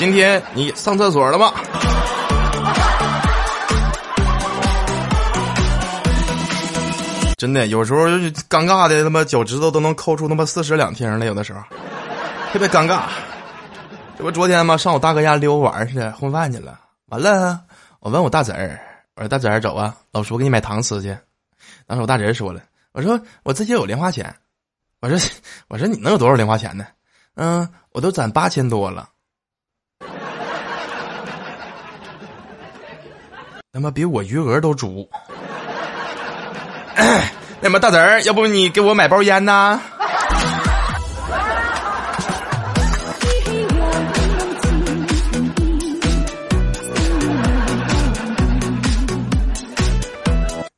今天你上厕所了吗？真的，有时候就尴尬的他妈脚趾头都能抠出他妈四室两厅来，有的时候特别尴尬。这不昨天吗？上我大哥家溜玩去，混饭去了。完了，我问我大侄儿，我说大侄儿走啊，老叔给你买糖吃去。当时我大侄儿说了，我说我自己有零花钱。我说我说你能有多少零花钱呢？嗯，我都攒八千多了。他妈比我余额都足。那么大侄儿，要不你给我买包烟呐？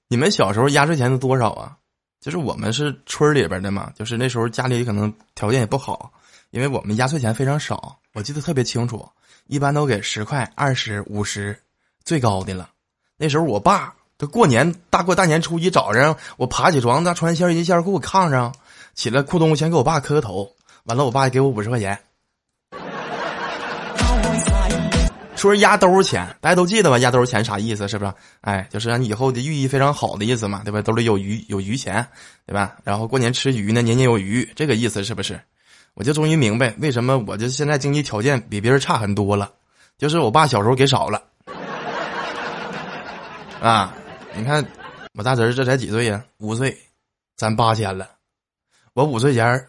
你们小时候压岁钱是多少啊？就是我们是村里边的嘛，就是那时候家里可能条件也不好，因为我们压岁钱非常少。我记得特别清楚，一般都给十块、二十五十，最高的了。那时候我爸，他过年大过大年初一早上，我爬起床，他穿线衣线裤炕上，起来裤东先给我爸磕个头，完了我爸给我五十块钱。说是压兜钱，大家都记得吧？压兜钱啥意思？是不是？哎，就是让你以后的寓意非常好的意思嘛，对吧？兜里有余，有余钱，对吧？然后过年吃鱼呢，年年有余，这个意思是不是？我就终于明白为什么我就现在经济条件比别人差很多了，就是我爸小时候给少了。啊，你看我大侄儿这才几岁呀？五岁，攒八千了。我五岁前儿，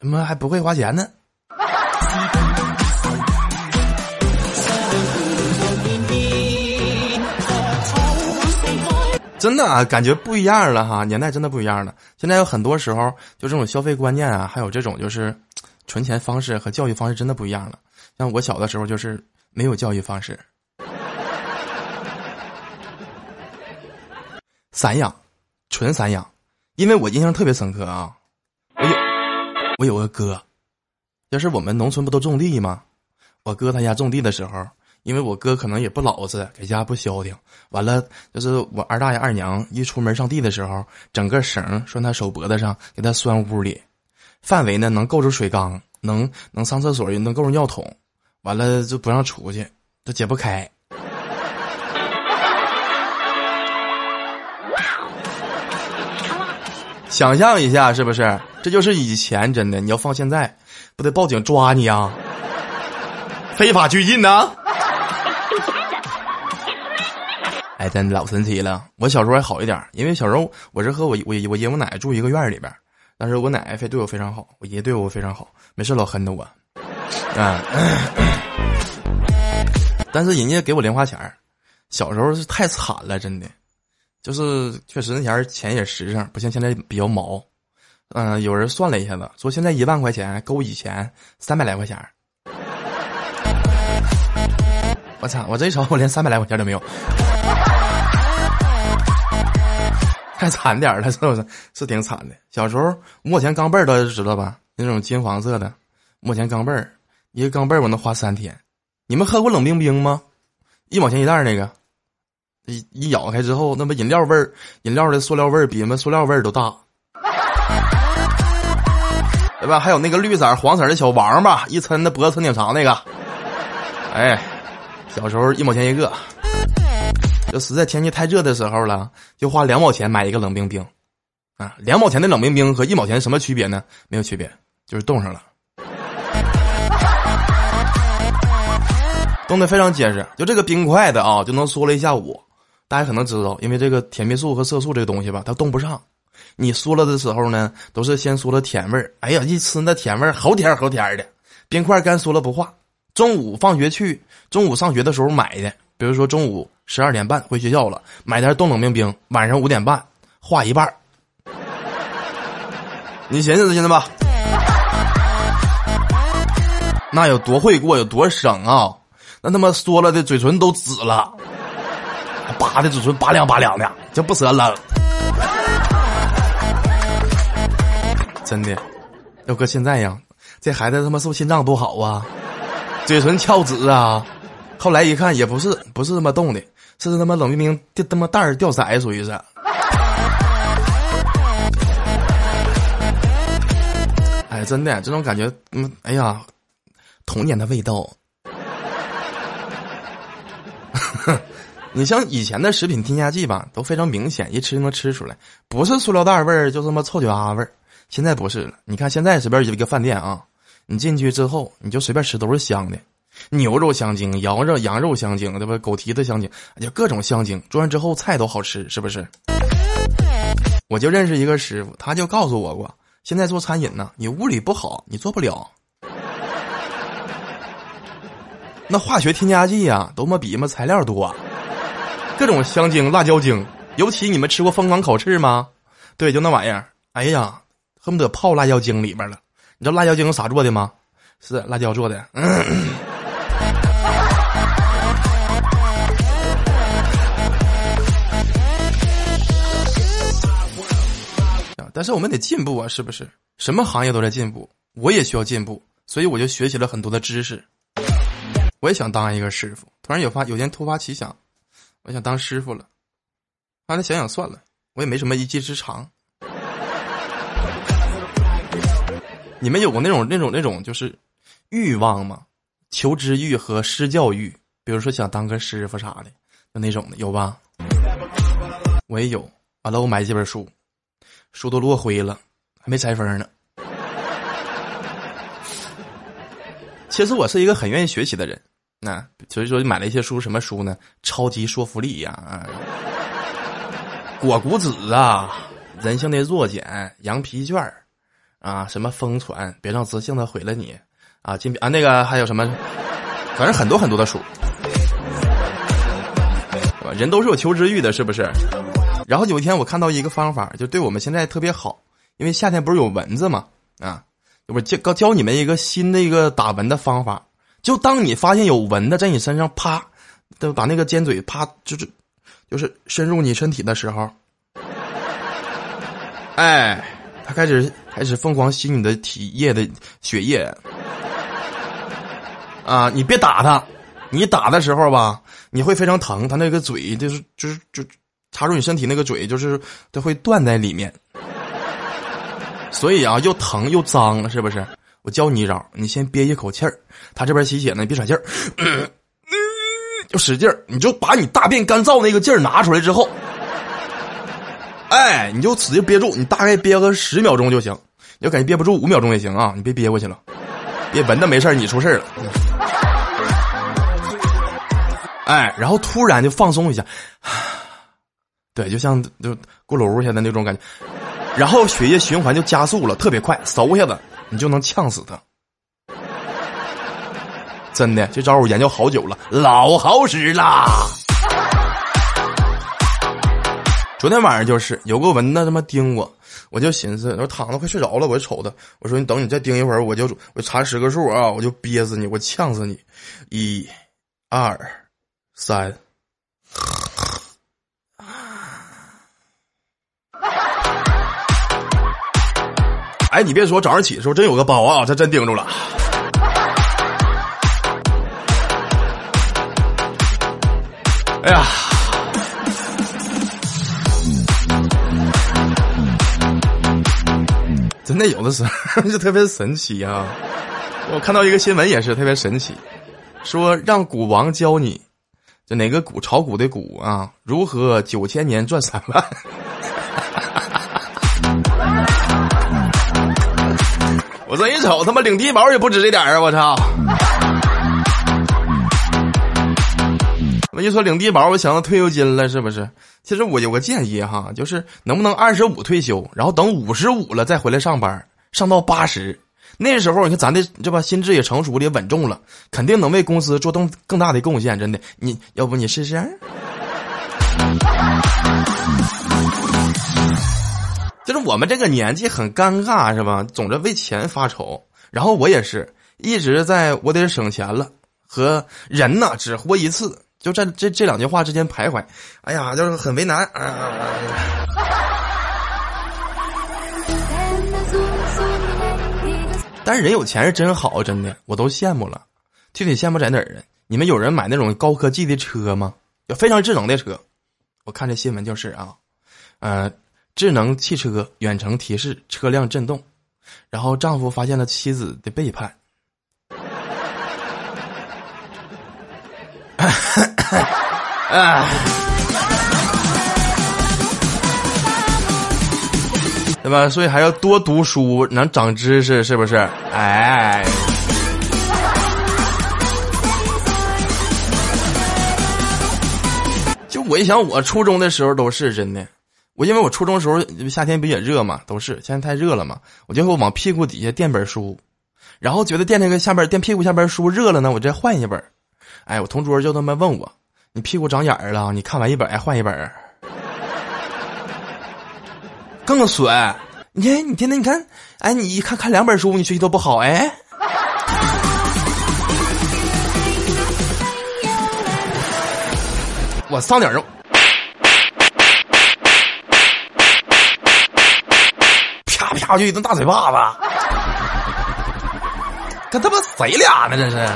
他妈还不会花钱呢。真的啊，感觉不一样了哈，年代真的不一样了。现在有很多时候，就这种消费观念啊，还有这种就是存钱方式和教育方式真的不一样了。像我小的时候，就是没有教育方式，散养，纯散养。因为我印象特别深刻啊，我有我有个哥，就是我们农村不都种地吗？我哥他家种地的时候。因为我哥可能也不老实，在家不消停，完了就是我二大爷二娘一出门上地的时候，整个绳拴他手脖子上，给他拴屋里，范围呢能够着水缸，能能上厕所也能够着尿桶，完了就不让出去，都解不开。想象一下是不是？这就是以前真的，你要放现在，不得报警抓你啊？非法拘禁呢？哎，真老神奇了！我小时候还好一点，因为小时候我是和我我我爷我奶奶住一个院里边，但是我奶奶非对我非常好，我爷对我非常好，没事老恨着我。啊，但是人家给我零花钱小时候是太惨了，真的，就是确实那钱钱也实诚，不像现在比较毛。嗯，有人算了一下子，说现在一万块钱够以前三百来块钱。我操！我这一瞅，我连三百来块钱都没有。太惨点了，是不是？是挺惨的。小时候墨钱钢镚儿，大家知道吧？那种金黄色的墨钱钢镚儿，一个钢镚儿我能花三天。你们喝过冷冰冰吗？一毛钱一袋那个，一一咬开之后，那么饮料味儿，饮料的塑料味儿比那们塑料味儿都大，对吧？还有那个绿色、黄色的小王八，一抻那脖子抻挺长那个。哎，小时候一毛钱一个。就实在天气太热的时候了，就花两毛钱买一个冷冰冰，啊，两毛钱的冷冰冰和一毛钱什么区别呢？没有区别，就是冻上了，冻得非常结实。就这个冰块的啊，就能缩了一下午。大家可能知道，因为这个甜蜜素和色素这个东西吧，它冻不上。你嗦了的时候呢，都是先嗦了甜味儿。哎呀，一吃那甜味儿，齁甜齁甜的。冰块干嗦了不化。中午放学去，中午上学的时候买的。比如说中午十二点半回学校了，买点冻冷冰冰，晚上五点半化一半你寻思寻思吧。那有多会过，有多省啊！那他妈嗦了的嘴唇都紫了，扒的嘴唇拔凉拔凉的，就不舍得扔。真的，要搁现在呀，这孩子他妈是不是心脏不好啊？嘴唇翘紫啊！后来一看也不是，不是他妈冻的，是他妈冷冰冰掉他妈蛋儿掉色，属于是。哎，真的，这种感觉，嗯，哎呀，童年的味道。哼 你像以前的食品添加剂吧，都非常明显，一吃就能吃出来，不是塑料袋味儿，就这么臭脚丫味儿。现在不是了，你看现在随便一个饭店啊，你进去之后，你就随便吃都是香的，牛肉香精，羊肉羊肉香精，对吧？狗蹄子香精，就各种香精，做完之后菜都好吃，是不是？我就认识一个师傅，他就告诉我过，现在做餐饮呢，你物理不好，你做不了。那化学添加剂呀，都么比么材料多，各种香精、辣椒精，尤其你们吃过疯狂烤翅吗？对，就那玩意儿，哎呀。恨不得泡辣椒精里边了，你知道辣椒精是啥做的吗？是辣椒做的。但是我们得进步啊，是不是？什么行业都在进步，我也需要进步，所以我就学习了很多的知识。我也想当一个师傅。突然有发有天突发奇想，我想当师傅了。后来想想算了，我也没什么一技之长。你们有过那种那种那种就是欲望吗？求知欲和施教欲，比如说想当个师傅啥的，就那种的有吧？我也有。完了，我买几本书，书都落灰了，还没拆封呢。其实我是一个很愿意学习的人，那所以说买了一些书，什么书呢？超级说服力呀，啊果谷子啊，人性的弱点，羊皮卷儿。啊，什么疯传，别让自信的毁了你，啊，金啊那个还有什么，反正很多很多的书，人都是有求知欲的，是不是？然后有一天我看到一个方法，就对我们现在特别好，因为夏天不是有蚊子嘛，啊，我教教你们一个新的一个打蚊的方法，就当你发现有蚊子在你身上啪，都把那个尖嘴啪，就是就是深入你身体的时候，哎。他开始开始疯狂吸你的体液的血液，啊！你别打他，你打的时候吧，你会非常疼。他那个嘴就是就是就插入你身体那个嘴，就是它会断在里面。所以啊，又疼又脏，是不是？我教你一招，你先憋一口气儿，他这边吸血呢，你别喘气儿，就使劲儿，你就把你大便干燥那个劲儿拿出来之后。哎，你就使劲憋住，你大概憋个十秒钟就行。要感觉憋不住，五秒钟也行啊，你别憋过去了，别闻的没事你出事了。哎，然后突然就放松一下，对，就像就过楼下的那种感觉，然后血液循环就加速了，特别快，嗖一下子你就能呛死他。真的，这招我研究好久了，老好使啦。昨天晚上就是有个蚊子他妈叮我，我就寻思，我躺着快睡着了，我就瞅他，我说你等你再叮一会儿，我就我查十个数啊，我就憋死你，我呛死你，一、二、三。哎，你别说，早上起的时候真有个包啊，他真盯住了。哎呀！真的有的时候就特别神奇啊！我看到一个新闻也是特别神奇，说让股王教你，就哪个股炒股的股啊，如何九千年赚三万。我这一瞅，他妈领低保也不止这点儿啊！我操！我一说领低保，我想到退休金了，是不是？其实我有个建议哈，就是能不能二十五退休，然后等五十五了再回来上班，上到八十，那时候你看咱的这吧，心智也成熟了，也稳重了，肯定能为公司做更更大的贡献。真的，你要不你试试？就是我们这个年纪很尴尬，是吧？总是为钱发愁。然后我也是一直在我得省钱了和人呐只活一次，就在这这两句话之间徘徊。哎呀，就是很为难。啊但是人有钱是真好，真的，我都羡慕了。具体羡慕在哪儿呢？你们有人买那种高科技的车吗？有非常智能的车。我看这新闻就是啊，呃，智能汽车远程提示车辆震动，然后丈夫发现了妻子的背叛。啊。对吧？所以还要多读书，能长知识，是不是？哎，就我一想，我初中的时候都是真的。我因为我初中时候夏天不也热嘛，都是现在太热了嘛，我就会往屁股底下垫本书，然后觉得垫那个下边垫屁股下边书热了呢，我再换一本。哎，我同桌就他妈问我：“你屁股长眼儿了？你看完一本还换一本？”更损！你看，你天天你看，哎，你一看看两本书，你学习都不好，哎。我上点肉，啪啪就一顿大嘴巴子，跟他妈谁俩呢？这是。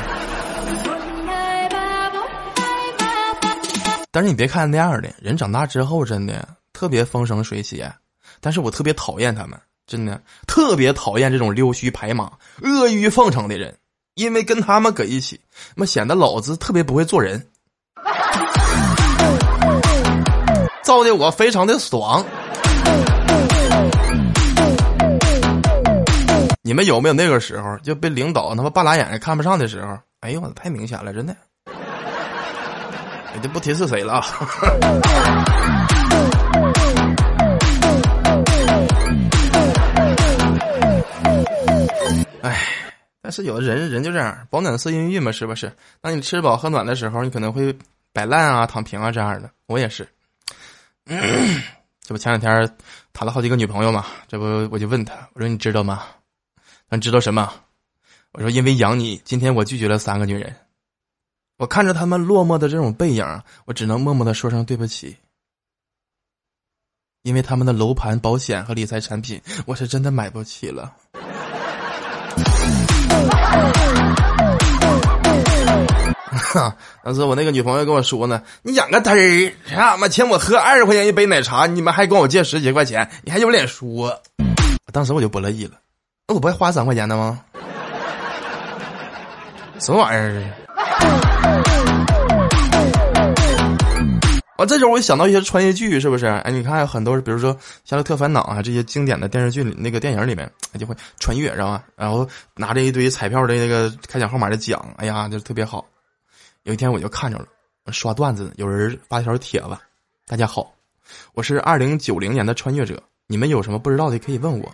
但是你别看那样的人，长大之后真的特别风生水起。但是我特别讨厌他们，真的特别讨厌这种溜须拍马、阿谀奉承的人，因为跟他们搁一起，那显得老子特别不会做人，造的我非常的爽。你们有没有那个时候就被领导他妈半拉眼看不上的时候？哎呦我太明显了，真的，我就不提是谁了。哎，但是有的人人就这样，保暖思淫欲嘛，是不是？当你吃饱喝暖的时候，你可能会摆烂啊、躺平啊这样的。我也是，这不前两天谈了好几个女朋友嘛，这不我就问他，我说你知道吗？你知道什么？我说因为养你，今天我拒绝了三个女人。我看着他们落寞的这种背影，我只能默默的说声对不起。因为他们的楼盘、保险和理财产品，我是真的买不起了。哈，当时我那个女朋友跟我说呢：“你养个嘚儿，他妈请我喝二十块钱一杯奶茶，你们还跟我借十几块钱，你还有脸说？”当时我就不乐意了，那我不还花三块钱的吗？什么玩意儿？啊，这时候我想到一些穿越剧，是不是？哎，你看很多，比如说《夏洛特烦恼》啊，这些经典的电视剧里，那个电影里面，就会穿越，知道吧？然后拿着一堆彩票的那个开奖号码的奖，哎呀，就特别好。有一天我就看着了，刷段子，有人发一条帖子：“大家好，我是二零九零年的穿越者，你们有什么不知道的可以问我。”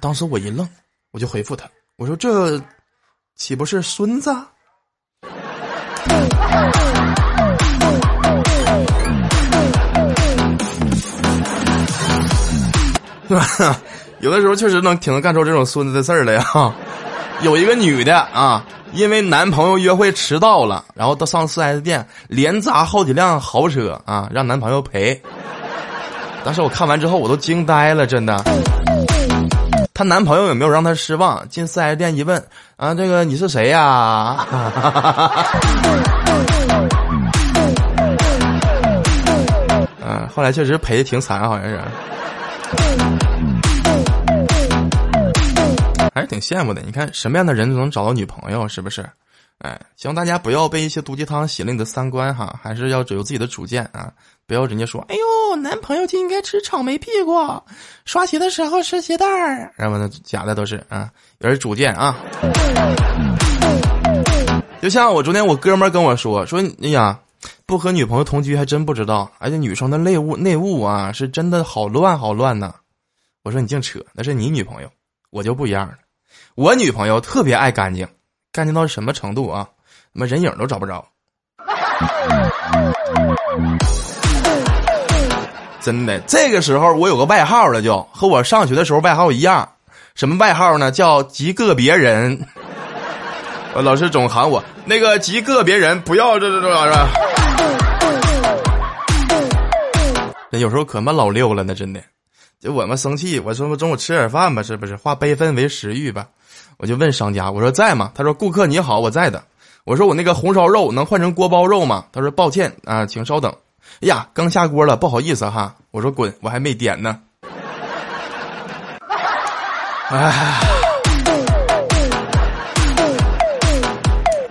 当时我一愣，我就回复他：“我说这岂不是孙子？”是吧？有的时候确实能挺能干出这种孙子的事儿来啊。有一个女的啊，因为男朋友约会迟到了，然后到上四 S 店连砸好几辆豪车啊，让男朋友赔。当时我看完之后我都惊呆了，真的。她男朋友有没有让她失望？进四 S 店一问啊，这个你是谁呀？嗯，后来确实赔的挺惨，好像是。还是挺羡慕的。你看什么样的人都能找到女朋友，是不是？哎，希望大家不要被一些毒鸡汤洗了你的三观哈，还是要有自己的主见啊！不要人家说，哎呦，男朋友就应该吃草莓屁股，刷鞋的时候吃鞋带儿，然后呢，假的都是啊，有点主见啊。就像我昨天我哥们跟我说说，哎呀，不和女朋友同居还真不知道，而且女生的内务内务啊，是真的好乱好乱呐。我说你净扯，那是你女朋友。我就不一样了，我女朋友特别爱干净，干净到什么程度啊？他妈人影都找不着。真的，这个时候我有个外号了，就和我上学的时候外号一样，什么外号呢？叫极个别人。我老师总喊我那个极个别人不要这这这玩意儿。那有时候可他妈老溜了，那真的。就我们生气，我说中午吃点饭吧，是不是？化悲愤为食欲吧。我就问商家，我说在吗？他说顾客你好，我在的。我说我那个红烧肉能换成锅包肉吗？他说抱歉啊，请稍等。哎呀，刚下锅了，不好意思哈。我说滚，我还没点呢。哎，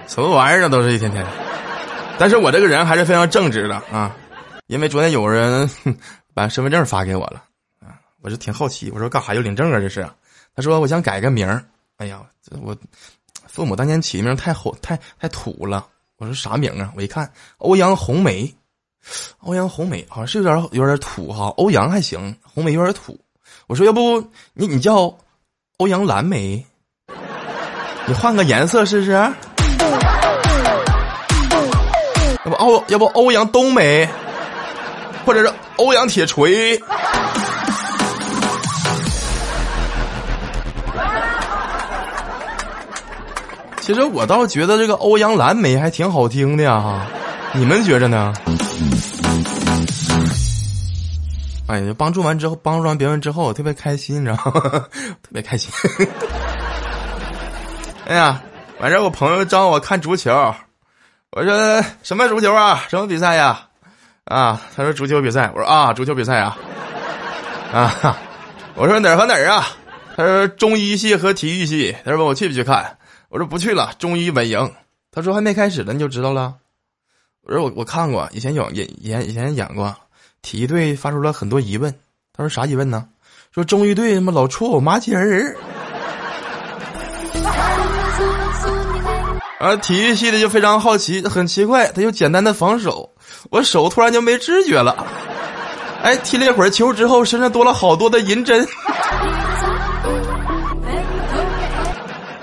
什么玩意儿？都是一天天。但是我这个人还是非常正直的啊，因为昨天有人把身份证发给我了。我就挺好奇，我说干啥要领证啊？这是？他说我想改个名儿。哎呀，我父母当年起的名太火太太土了。我说啥名啊？我一看欧阳红梅，欧阳红梅好像是有点有点土哈。欧阳还行，红梅有点土。我说要不你你叫欧阳蓝莓，你换个颜色试试。要不欧要不欧阳冬梅，或者是欧阳铁锤。其实我倒觉得这个欧阳蓝莓还挺好听的呀，你们觉着呢？哎呀，帮助完之后，帮助完别人之后，我特别开心，你知道吗？特别开心。哎呀，晚上我朋友找我看足球，我说什么足球啊？什么比赛呀？啊，他说足球比赛，我说啊，足球比赛啊，啊，我说哪儿和哪儿啊？他说中医系和体育系，他说我去不去看。我说不去了，中医稳赢。他说还没开始呢，你就知道了。我说我我看过，以前有演演以前演过，体育队发出了很多疑问。他说啥疑问呢？说中医队他妈老戳我马甲人。啊，体育系的就非常好奇，很奇怪，他就简单的防守，我手突然就没知觉了。哎，踢了一会儿球之后，身上多了好多的银针。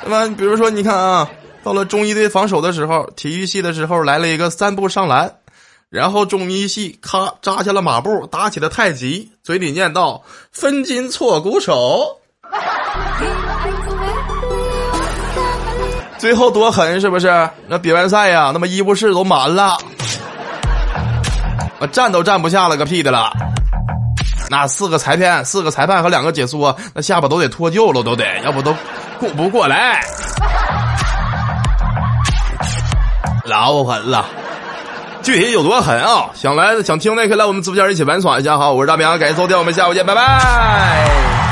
那么？比如说，你看啊，到了中医队防守的时候，体育系的时候来了一个三步上篮，然后中医系咔扎下了马步，打起了太极，嘴里念叨“分筋错骨手”，最后多狠是不是？那比完赛呀，那么医务室都满了，我，站都站不下了个屁的了。那四个裁判，四个裁判和两个解说，那下巴都得脱臼了，都得，要不都。顾不过来，老狠了。具体有多狠啊？想来想听的可以来我们直播间一起玩耍一下哈。我是大明，感谢收听，我们下午见，拜拜。